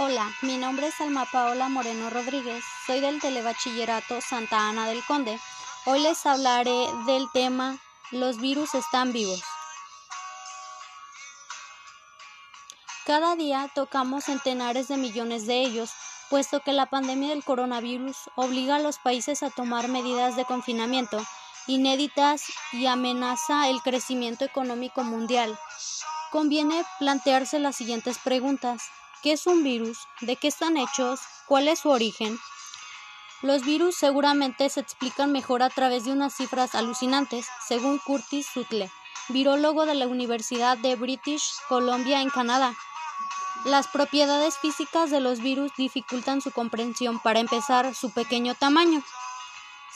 Hola, mi nombre es Alma Paola Moreno Rodríguez, soy del Telebachillerato Santa Ana del Conde. Hoy les hablaré del tema Los virus están vivos. Cada día tocamos centenares de millones de ellos, puesto que la pandemia del coronavirus obliga a los países a tomar medidas de confinamiento inéditas y amenaza el crecimiento económico mundial. Conviene plantearse las siguientes preguntas. ¿Qué es un virus? ¿De qué están hechos? ¿Cuál es su origen? Los virus seguramente se explican mejor a través de unas cifras alucinantes, según Curtis Sutle, virólogo de la Universidad de British Columbia en Canadá. Las propiedades físicas de los virus dificultan su comprensión, para empezar, su pequeño tamaño.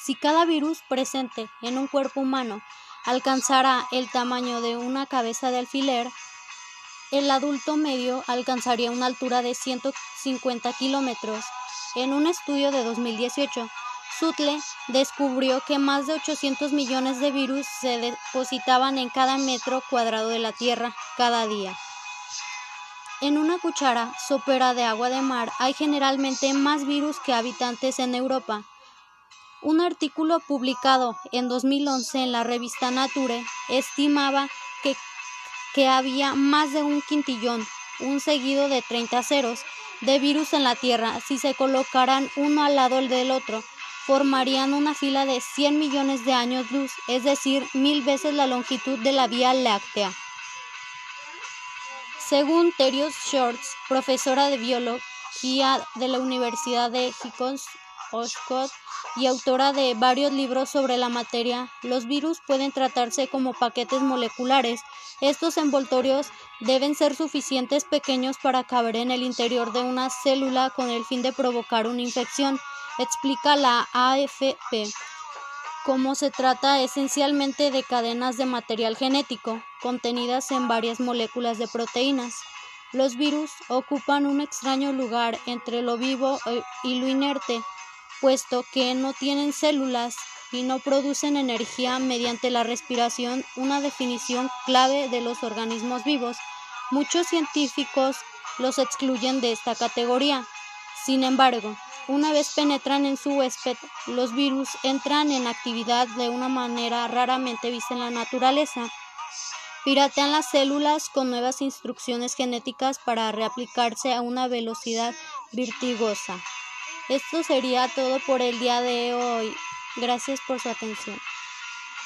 Si cada virus presente en un cuerpo humano alcanzara el tamaño de una cabeza de alfiler, el adulto medio alcanzaría una altura de 150 kilómetros. En un estudio de 2018, Sutle descubrió que más de 800 millones de virus se depositaban en cada metro cuadrado de la Tierra cada día. En una cuchara sopera de agua de mar hay generalmente más virus que habitantes en Europa. Un artículo publicado en 2011 en la revista Nature estimaba que que había más de un quintillón, un seguido de 30 ceros, de virus en la Tierra. Si se colocaran uno al lado del otro, formarían una fila de 100 millones de años luz, es decir, mil veces la longitud de la Vía Láctea. Según Terios Shorts, profesora de biología de la Universidad de Y autora de varios libros sobre la materia, los virus pueden tratarse como paquetes moleculares. Estos envoltorios deben ser suficientes pequeños para caber en el interior de una célula con el fin de provocar una infección, explica la AFP. Como se trata esencialmente de cadenas de material genético, contenidas en varias moléculas de proteínas. Los virus ocupan un extraño lugar entre lo vivo y lo inerte, puesto que no tienen células y no producen energía mediante la respiración, una definición clave de los organismos vivos. Muchos científicos los excluyen de esta categoría. Sin embargo, una vez penetran en su huésped, los virus entran en actividad de una manera raramente vista en la naturaleza. Piratean las células con nuevas instrucciones genéticas para reaplicarse a una velocidad virtuosa. Esto sería todo por el día de hoy. Gracias por su atención.